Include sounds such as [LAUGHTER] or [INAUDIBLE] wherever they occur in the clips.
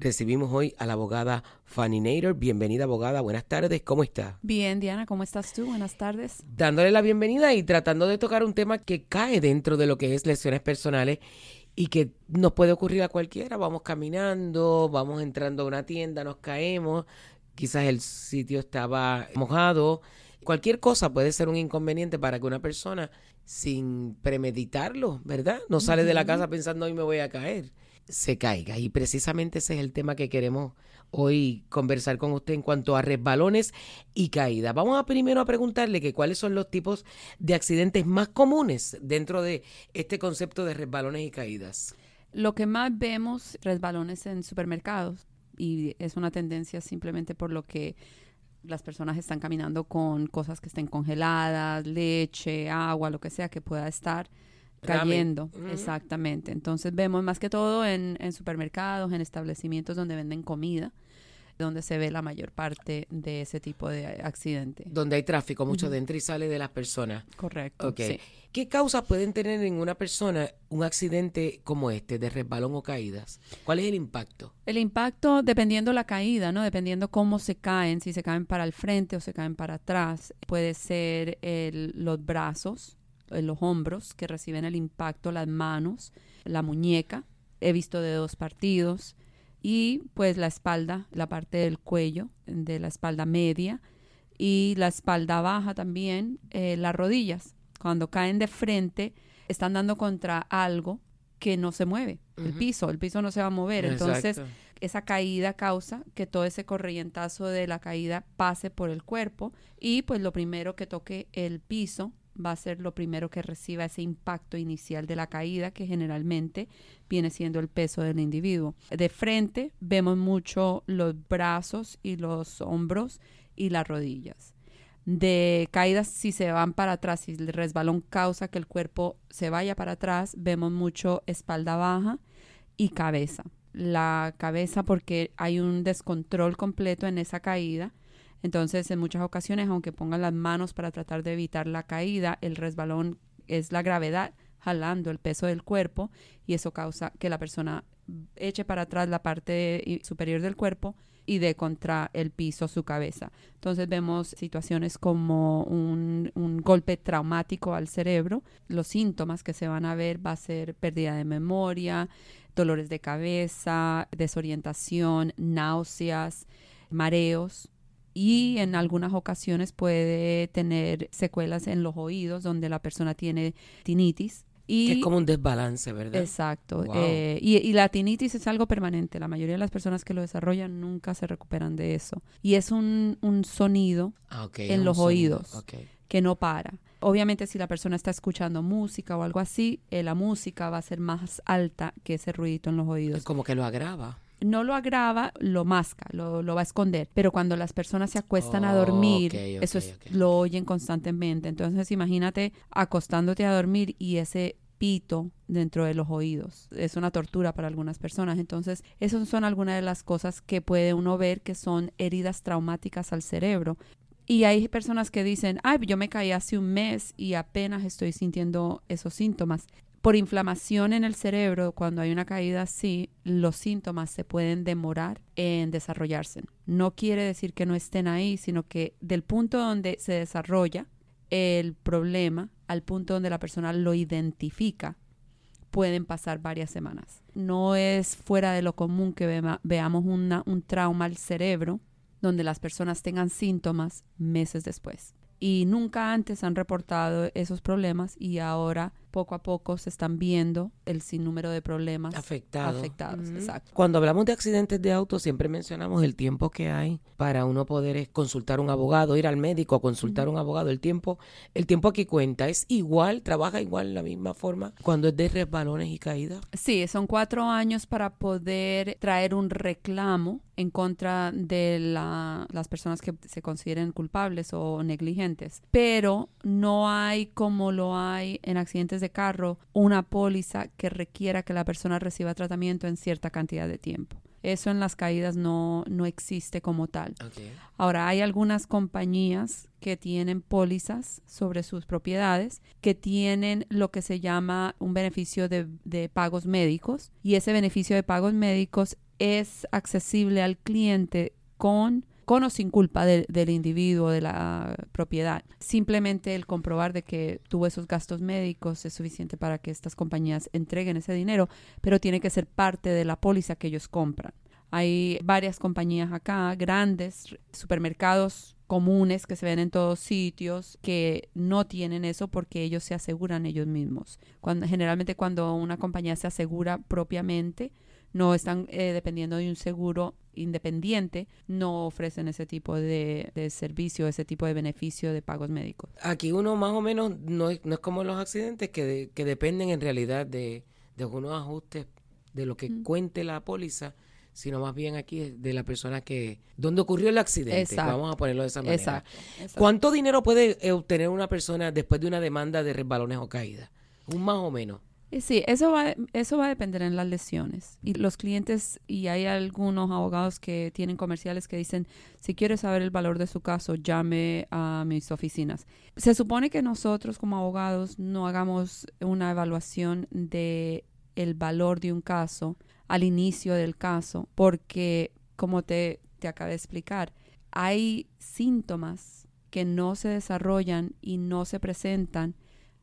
Recibimos hoy a la abogada Fanny Nader. Bienvenida, abogada. Buenas tardes. ¿Cómo está? Bien, Diana, ¿cómo estás tú? Buenas tardes. Dándole la bienvenida y tratando de tocar un tema que cae dentro de lo que es lesiones personales y que nos puede ocurrir a cualquiera. Vamos caminando, vamos entrando a una tienda, nos caemos, quizás el sitio estaba mojado. Cualquier cosa puede ser un inconveniente para que una persona, sin premeditarlo, ¿verdad? No sale de la casa pensando hoy me voy a caer se caiga. Y precisamente ese es el tema que queremos hoy conversar con usted en cuanto a resbalones y caídas. Vamos a primero a preguntarle que cuáles son los tipos de accidentes más comunes dentro de este concepto de resbalones y caídas. Lo que más vemos resbalones en supermercados y es una tendencia simplemente por lo que las personas están caminando con cosas que estén congeladas, leche, agua, lo que sea que pueda estar cayendo, exactamente. Entonces vemos más que todo en, en, supermercados, en establecimientos donde venden comida, donde se ve la mayor parte de ese tipo de accidente. Donde hay tráfico, mucho de entra y sale de las personas. Correcto. Okay. ¿Qué causas pueden tener en una persona un accidente como este, de resbalón o caídas? ¿Cuál es el impacto? El impacto, dependiendo la caída, ¿no? Dependiendo cómo se caen, si se caen para el frente o se caen para atrás, puede ser el, los brazos, los hombros que reciben el impacto, las manos, la muñeca. He visto de dos partidos y pues la espalda, la parte del cuello, de la espalda media y la espalda baja también, eh, las rodillas. Cuando caen de frente, están dando contra algo que no se mueve, el piso, el piso no se va a mover. Entonces, esa caída causa que todo ese corrientazo de la caída pase por el cuerpo y pues lo primero que toque el piso va a ser lo primero que reciba ese impacto inicial de la caída, que generalmente viene siendo el peso del individuo. De frente vemos mucho los brazos y los hombros y las rodillas. De caídas, si se van para atrás, si el resbalón causa que el cuerpo se vaya para atrás, vemos mucho espalda baja y cabeza. La cabeza porque hay un descontrol completo en esa caída entonces, en muchas ocasiones, aunque pongan las manos para tratar de evitar la caída, el resbalón es la gravedad jalando el peso del cuerpo y eso causa que la persona eche para atrás la parte superior del cuerpo y de contra el piso su cabeza. Entonces vemos situaciones como un, un, golpe traumático al cerebro. Los síntomas que se van a ver va a ser pérdida de memoria, dolores de cabeza, desorientación, náuseas, mareos, y en algunas ocasiones puede tener secuelas en los oídos donde la persona tiene tinitis. Y, es como un desbalance, ¿verdad? Exacto. Eh, y, la tinitis es algo permanente. La mayoría de las personas que lo desarrollan nunca se recuperan de eso. Y es un, un sonido ah, en los oídos que no para. Obviamente si la persona está escuchando música o algo así, eh, la música va a ser más alta que ese ruidito en los oídos. Es como que lo agrava no lo agrava, lo masca, lo, va a esconder. Pero cuando las personas se acuestan a dormir, eso es, lo oyen constantemente. Entonces imagínate acostándote a dormir y ese pito dentro de los oídos. Es una tortura para algunas personas. Entonces, esas son algunas de las cosas que puede uno ver que son heridas traumáticas al cerebro. Y hay personas que dicen, ay, yo me caí hace un mes y apenas estoy sintiendo esos síntomas por inflamación en el cerebro, cuando hay una caída así, los síntomas se pueden demorar en desarrollarse. No quiere decir que no estén ahí, sino que del punto donde se desarrolla el problema al punto donde la persona lo identifica, pueden pasar varias semanas. No es fuera de lo común que veamos un trauma al cerebro donde las personas tengan síntomas meses después y nunca antes han reportado esos problemas y ahora poco a poco se están viendo el sinnúmero de problemas afectados. exacto. Cuando hablamos de accidentes de auto siempre mencionamos el tiempo que hay para uno poder consultar un abogado, ir al médico a consultar un abogado. El tiempo, el tiempo aquí cuenta es igual, trabaja igual la misma forma cuando es de resbalones y caídas. Sí, son cuatro años para poder traer un reclamo en contra de las personas que se consideren culpables o negligentes. Pero no hay como lo hay en accidentes de carro una póliza que requiera que la persona reciba tratamiento en cierta cantidad de tiempo. Eso en las caídas no, no existe como tal. Ahora, hay algunas compañías que tienen pólizas sobre sus propiedades, que tienen lo que se llama un beneficio de, de pagos médicos y ese beneficio de pagos médicos es accesible al cliente con con o sin culpa del individuo, de la propiedad. Simplemente el comprobar de que tuvo esos gastos médicos es suficiente para que estas compañías entreguen ese dinero, pero tiene que ser parte de la póliza que ellos compran. Hay varias compañías acá, grandes, supermercados comunes que se ven en todos sitios que no tienen eso porque ellos se aseguran ellos mismos. Generalmente cuando una compañía se asegura propiamente, no están eh, dependiendo de un seguro independiente, no ofrecen ese tipo de, servicio, ese tipo de beneficio de pagos médicos. Aquí uno más o menos no es, no es como los accidentes que, que dependen en realidad de, de algunos ajustes de lo que cuente la póliza sino más bien aquí de la persona que... ¿Dónde ocurrió el accidente? Vamos a ponerlo de esa manera. ¿Cuánto dinero puede eh, obtener una persona después de una demanda de resbalones o caídas? Un más o menos. Sí, eso va, eso va a depender en las lesiones. Y los clientes, y hay algunos abogados que tienen comerciales que dicen, si quiere saber el valor de su caso, llame a mis oficinas. Se supone que nosotros como abogados no hagamos una evaluación de el valor de un caso al inicio del caso, porque como te, te acabé de explicar, hay síntomas que no se desarrollan y no se presentan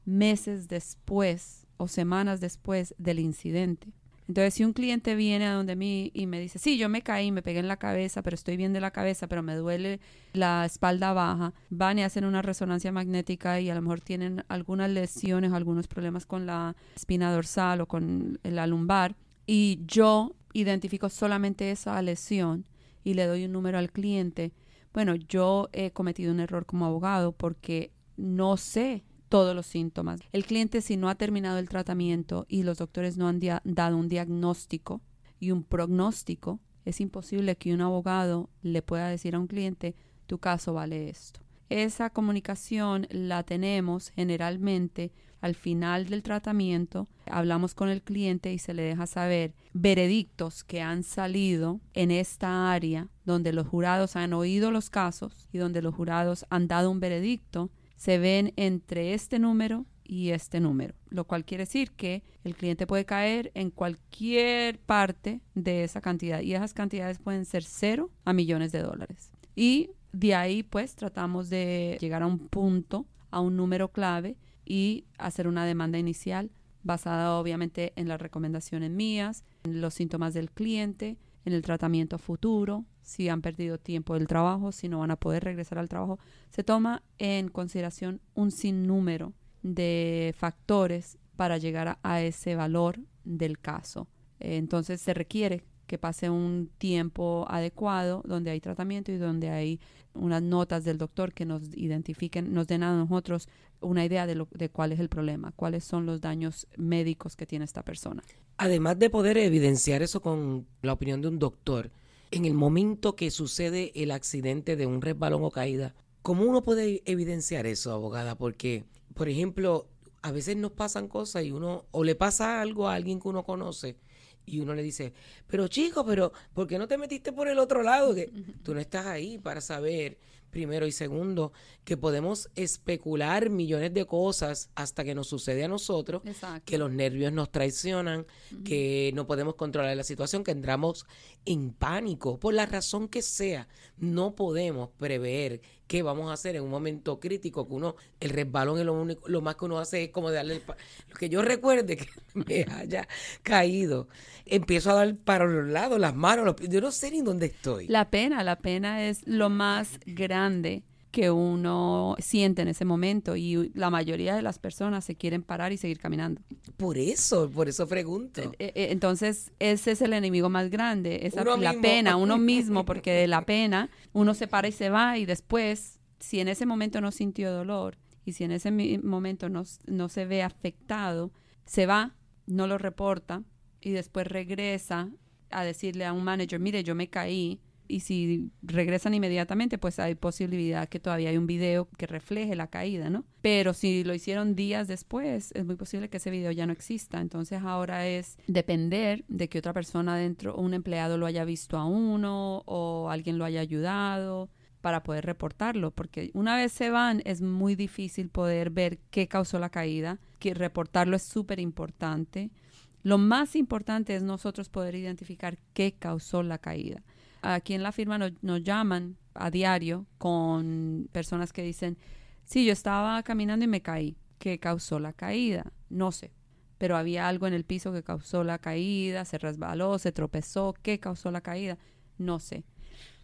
meses después o semanas después del incidente. Entonces, si un cliente viene a donde mí y me dice, sí, yo me caí, me pegué en la cabeza, pero estoy bien de la cabeza, pero me duele la espalda baja, van y hacen una resonancia magnética y a lo mejor tienen algunas lesiones, algunos problemas con la espina dorsal o con la lumbar, y yo identifico solamente esa lesión y le doy un número al cliente, bueno, yo he cometido un error como abogado porque no sé todos los síntomas. El cliente si no ha terminado el tratamiento y los doctores no han dado un diagnóstico y un pronóstico, es imposible que un abogado le pueda decir a un cliente, tu caso vale esto. Esa comunicación la tenemos generalmente al final del tratamiento. Hablamos con el cliente y se le deja saber veredictos que han salido en esta área donde los jurados han oído los casos y donde los jurados han dado un veredicto se ven entre este número y este número, lo cual quiere decir que el cliente puede caer en cualquier parte de esa cantidad y esas cantidades pueden ser cero a millones de dólares. Y de ahí pues tratamos de llegar a un punto, a un número clave y hacer una demanda inicial basada obviamente en las recomendaciones mías, en los síntomas del cliente, en el tratamiento futuro, si han perdido tiempo del trabajo, si no van a poder regresar al trabajo. Se toma en consideración un sinnúmero de factores para llegar a, ese valor del caso. entonces se requiere que pase un tiempo adecuado donde hay tratamiento y donde hay unas notas del doctor que nos identifiquen, nos den a nosotros una idea de, lo, de cuál es el problema, cuáles son los daños médicos que tiene esta persona. Además de poder evidenciar eso con la opinión de un doctor, en el momento que sucede el accidente de un resbalón o caída, ¿cómo uno puede evidenciar eso, abogada? Porque, por ejemplo, a veces nos pasan cosas y uno, o le pasa algo a alguien que uno conoce y uno le dice, pero chico, pero ¿por qué no te metiste por el otro lado? Que [LAUGHS] tú no estás ahí para saber primero y segundo, que podemos especular millones de cosas hasta que nos sucede a nosotros, que los nervios nos traicionan, que no podemos controlar la situación, que entramos en pánico, por la razón que sea, no podemos prever qué vamos a hacer en un momento crítico, que uno, el resbalón es lo único, lo más que uno hace es como darle, el, lo que yo recuerde que [LAUGHS] me haya caído, empiezo a dar para los lados, las manos, los, yo no sé ni dónde estoy. La pena, la pena es lo más grande que uno siente en ese momento y la mayoría de las personas se quieren parar y seguir caminando. Por eso, por eso pregunto. Eh, eh, entonces, ese es el enemigo más grande, esa, la pena, uno mismo, [LAUGHS] porque de la pena uno se para y se va y después, si en ese momento no sintió dolor y si en ese momento no, no se ve afectado, se va, no lo reporta y después regresa a decirle a un manager, mire, yo me caí, y si regresan inmediatamente, pues hay posibilidad que todavía hay un video que refleje la caída, ¿no? Pero si lo hicieron días después, es muy posible que ese video ya no exista. Entonces ahora es depender de que otra persona dentro, un empleado lo haya visto a uno o alguien lo haya ayudado para poder reportarlo, porque una vez se van es muy difícil poder ver qué causó la caída, que reportarlo es súper importante Lo más importante es nosotros poder identificar qué causó la caída. Aquí en la firma nos, llaman a diario con personas que dicen, sí, yo estaba caminando y me caí. ¿Qué causó la caída? No sé, pero había algo en el piso que causó la caída, se resbaló, se tropezó, ¿qué causó la caída? No sé.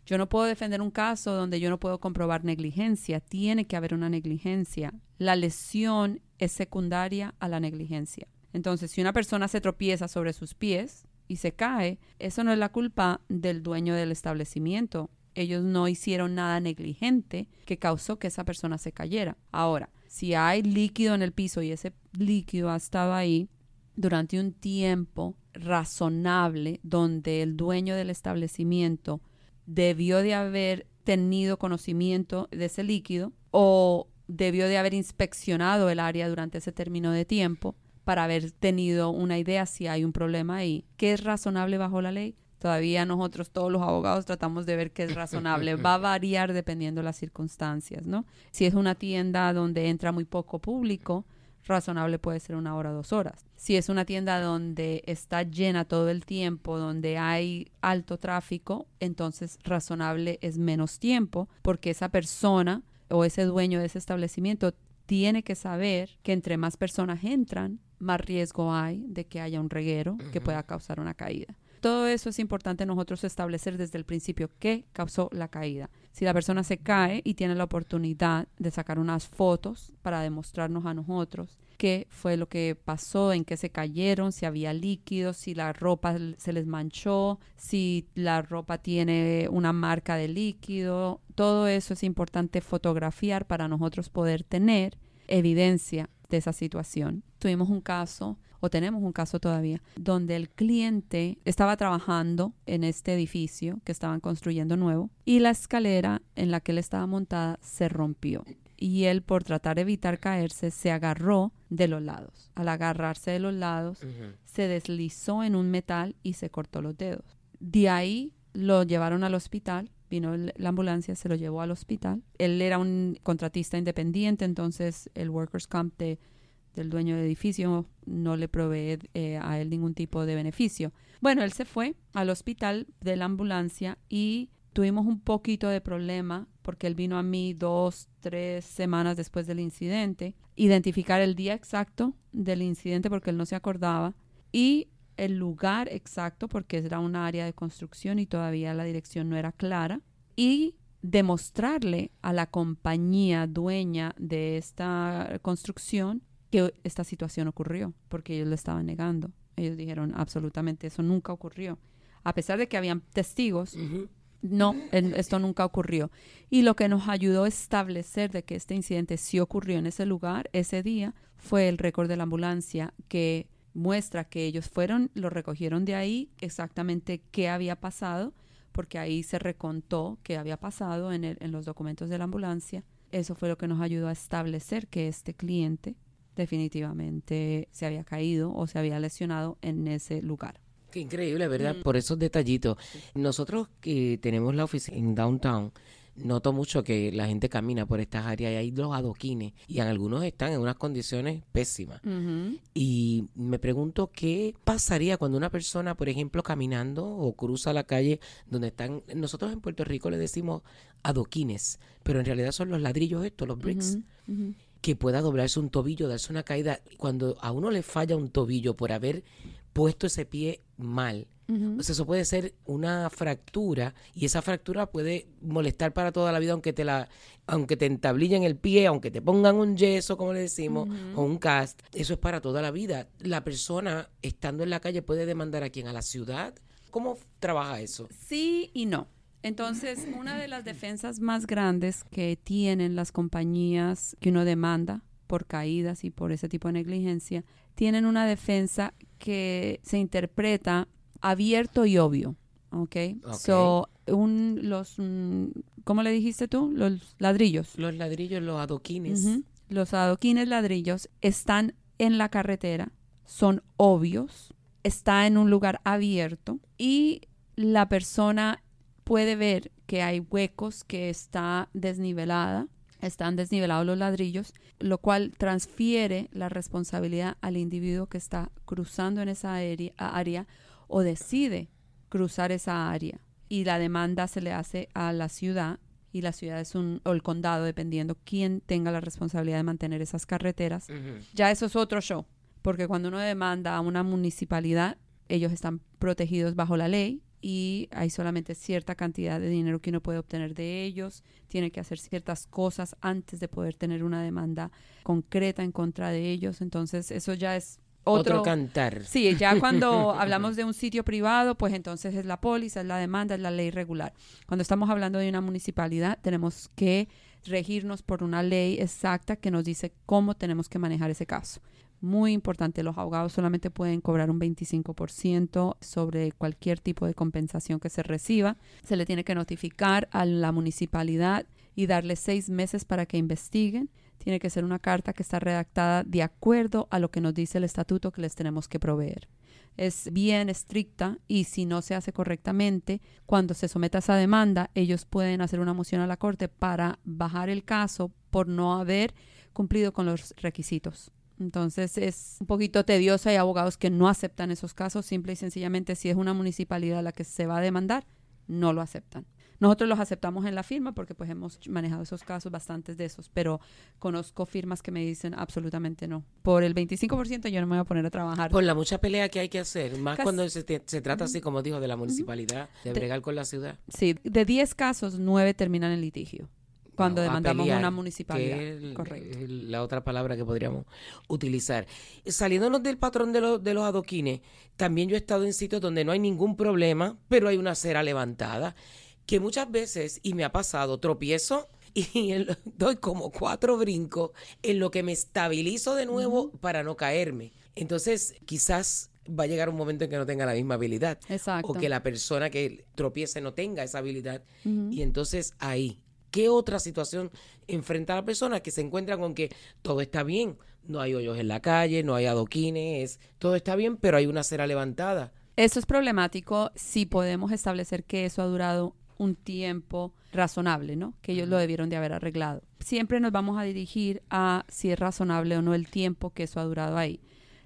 Yo no puedo defender un caso donde yo no puedo comprobar negligencia, tiene que haber una negligencia. La lesión es secundaria a la negligencia. Entonces, si una persona se tropieza sobre sus pies y se cae, eso no es la culpa del dueño del establecimiento. Ellos no hicieron nada negligente que causó que esa persona se cayera. Ahora, si hay líquido en el piso y ese líquido ha estado ahí durante un tiempo razonable donde el dueño del establecimiento debió de haber tenido conocimiento de ese líquido o debió de haber inspeccionado el área durante ese término de tiempo para haber tenido una idea si hay un problema ahí. ¿Qué es razonable bajo la ley? Todavía nosotros, todos los abogados, tratamos de ver qué es razonable. Va a [LAUGHS] variar dependiendo de las circunstancias, ¿no? Si es una tienda donde entra muy poco público, razonable puede ser una hora dos horas. Si es una tienda donde está llena todo el tiempo, donde hay alto tráfico, entonces razonable es menos tiempo, porque esa persona o ese dueño de ese establecimiento tiene que saber que entre más personas entran, más riesgo hay de que haya un reguero que pueda causar una caída. Todo eso es importante nosotros establecer desde el principio qué causó la caída. Si la persona se cae y tiene la oportunidad de sacar unas fotos para demostrarnos a nosotros qué fue lo que pasó, en qué se cayeron, si había líquidos, si la ropa se les manchó, si la ropa tiene una marca de líquido, todo eso es importante fotografiar para nosotros poder tener evidencia de esa situación. Tuvimos un caso o tenemos un caso todavía, donde el cliente estaba trabajando en este edificio que estaban construyendo nuevo y la escalera en la que él estaba montada se rompió. Y él, por tratar de evitar caerse, se agarró de los lados. Al agarrarse de los lados, se deslizó en un metal y se cortó los dedos. De ahí lo llevaron al hospital vino la ambulancia, se lo llevó al hospital. Él era un contratista independiente, entonces el Workers' Comp de del dueño del edificio no le provee eh, a él ningún tipo de beneficio. Bueno, él se fue al hospital de la ambulancia y tuvimos un poquito de problema porque él vino a mí dos, tres semanas después del incidente, identificar el día exacto del incidente porque él no se acordaba y el lugar exacto porque era una área de construcción y todavía la dirección no era clara y demostrarle a la compañía dueña de esta construcción que esta situación ocurrió, porque ellos lo estaban negando. Ellos dijeron, absolutamente, eso nunca ocurrió. A pesar de que habían testigos, no, esto nunca ocurrió. Y lo que nos ayudó a establecer de que este incidente sí ocurrió en ese lugar, ese día, fue el récord de la ambulancia que muestra que ellos fueron, lo recogieron de ahí, exactamente qué había pasado, porque ahí se recontó qué había pasado en, en los documentos de la ambulancia. Eso fue lo que nos ayudó a establecer que este cliente definitivamente se había caído o se había lesionado en ese lugar. Qué increíble, ¿verdad? Mm. Por esos detallitos. Nosotros que tenemos la oficina en downtown, noto mucho que la gente camina por estas áreas y hay los adoquines y en algunos están en unas condiciones pésimas. Y me pregunto qué pasaría cuando una persona, por ejemplo, caminando o cruza la calle donde están, nosotros en Puerto Rico le decimos adoquines, pero en realidad son los ladrillos estos, los bricks que pueda doblarse un tobillo, darse una caída. Cuando a uno le falla un tobillo por haber puesto ese pie mal, eso puede ser una fractura y esa fractura puede molestar para toda la vida aunque te la aunque te entablillen el pie, aunque te pongan un yeso, como le decimos, o un cast, eso es para toda la vida. La persona estando en la calle puede demandar a quién, a la ciudad. ¿Cómo trabaja eso? Sí y no. Entonces, una de las defensas más grandes que tienen las compañías que uno demanda por caídas y por ese tipo de negligencia, tienen una defensa que se interpreta abierto y obvio. ¿Ok? okay. So, un, los, mm, ¿cómo le dijiste tú? Los ladrillos. Los ladrillos, los adoquines. Los adoquines ladrillos están en la carretera, son obvios, está en un lugar abierto y la persona puede ver que hay huecos, que está desnivelada, están desnivelados los ladrillos, lo cual transfiere la responsabilidad al individuo que está cruzando en esa área o decide cruzar esa área. Y la demanda se le hace a la ciudad y la ciudad es un, o el condado, dependiendo quién tenga la responsabilidad de mantener esas carreteras. Ya eso es otro show, porque cuando uno demanda a una municipalidad, ellos están protegidos bajo la ley y hay solamente cierta cantidad de dinero que uno puede obtener de ellos, tiene que hacer ciertas cosas antes de poder tener una demanda concreta en contra de ellos, entonces eso ya es otro, cantar. Sí, ya [LAUGHS] cuando hablamos de un sitio privado, pues entonces es la póliza, es la demanda, es la ley regular. Cuando estamos hablando de una municipalidad, tenemos que regirnos por una ley exacta que nos dice cómo tenemos que manejar ese caso. Muy importante, los abogados solamente pueden cobrar un 25% sobre cualquier tipo de compensación que se reciba. Se le tiene que notificar a la municipalidad y darle seis meses para que investiguen. Tiene que ser una carta que está redactada de acuerdo a lo que nos dice el estatuto que les tenemos que proveer es bien estricta y si no se hace correctamente, cuando se someta esa demanda, ellos pueden hacer una moción a la corte para bajar el caso por no haber cumplido con los requisitos. Entonces es un poquito tedioso. Hay abogados que no aceptan esos casos. Simple y sencillamente, si es una municipalidad la que se va a demandar, no lo aceptan. Nosotros los aceptamos en la firma porque pues hemos manejado esos casos, bastantes de esos, pero conozco firmas que me dicen absolutamente no. Por el 25% yo no me voy a poner a trabajar. Por la mucha pelea que hay que hacer, más cuando se, trata así, como dijo, de la municipalidad, de bregar con la ciudad. Sí, de 10 casos, 9 terminan en litigio cuando demandamos una municipalidad. Correcto. la otra palabra que podríamos utilizar. Saliéndonos del patrón de, de los adoquines, también yo he estado en sitios donde no hay ningún problema, pero hay una cera levantada, que muchas veces, y me ha pasado, tropiezo y [LAUGHS] doy como cuatro brincos en lo que me estabilizo de nuevo para no caerme. Entonces, quizás va a llegar un momento en que no tenga la misma habilidad. Exacto. O que la persona que tropiece no tenga esa habilidad. Y entonces ahí ¿Qué otra situación enfrenta a la persona que se encuentra con que todo está bien? No hay hoyos en la calle, no hay adoquines, todo está bien, pero hay una cera levantada. Eso es problemático si podemos establecer que eso ha durado un tiempo razonable, ¿no? Que ellos lo debieron de haber arreglado. Siempre nos vamos a dirigir a si es razonable o no el tiempo que eso ha durado ahí.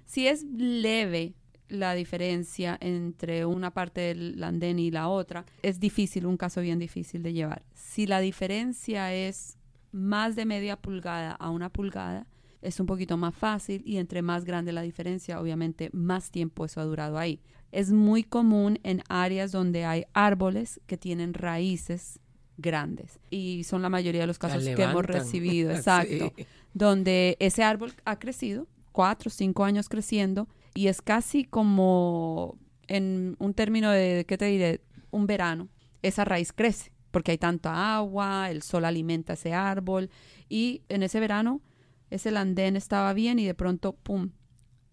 Si es leve, la diferencia entre una parte del andén y la otra, es difícil, un caso bien difícil de llevar. Si la diferencia es más de media pulgada a una pulgada, es un poquito más fácil y entre más grande la diferencia, obviamente más tiempo eso ha durado ahí. Es muy común en áreas donde hay árboles que tienen raíces grandes y son la mayoría de los casos que hemos recibido, [LAUGHS] exacto, donde ese árbol ha crecido, cuatro o cinco años creciendo y es casi como en un término de, ¿qué te diré? Un verano, esa raíz crece porque hay tanta agua, el sol alimenta ese árbol y en ese verano ese landén estaba bien y de pronto, ¡pum!,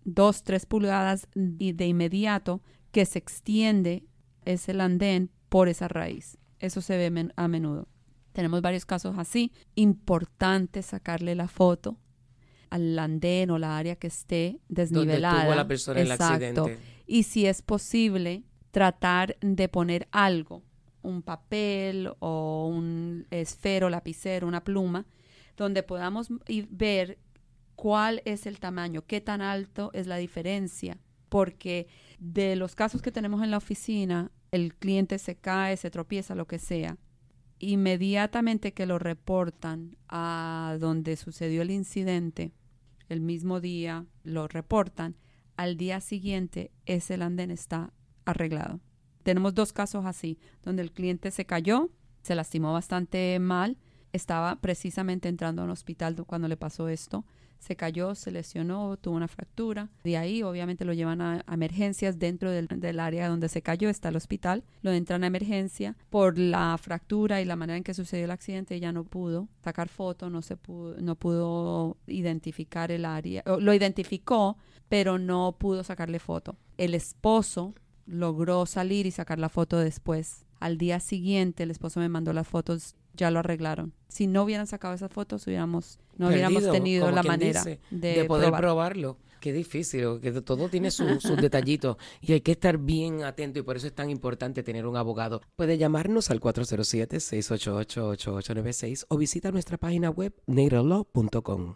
dos, tres pulgadas y de inmediato que se extiende ese landén por esa raíz. Eso se ve a menudo. Tenemos varios casos así. Importante sacarle la foto al andén o la área que esté desnivelada. Donde la persona en el accidente. Y si es posible, tratar de poner algo, un papel o un esfero, lapicero, una pluma, donde podamos ver cuál es el tamaño, qué tan alto es la diferencia, porque de los casos que tenemos en la oficina, el cliente se cae, se tropieza, lo que sea, inmediatamente que lo reportan a donde sucedió el incidente, el mismo día lo reportan, al día siguiente ese andén está arreglado. Tenemos dos casos así, donde el cliente se cayó, se lastimó bastante mal, estaba precisamente entrando a un hospital cuando le pasó esto se cayó, se lesionó, tuvo una fractura. De ahí, obviamente, lo llevan a, emergencias. Dentro del, área donde se cayó está el hospital. Lo entran a emergencia. Por la fractura y la manera en que sucedió el accidente, ya no pudo sacar foto, no, se pudo, no pudo identificar el área. Lo identificó, pero no pudo sacarle foto. El esposo logró salir y sacar la foto después. Al día siguiente, el esposo me mandó las fotos ya lo arreglaron. Si no hubieran sacado esas fotos, hubiéramos, no hubiéramos tenido la manera de, poder probarlo. Qué difícil, que todo tiene sus detallitos y hay que estar bien atento y por eso es tan importante tener un abogado. Puede llamarnos al 407-688-8896 o visita nuestra página web naderlaw.com.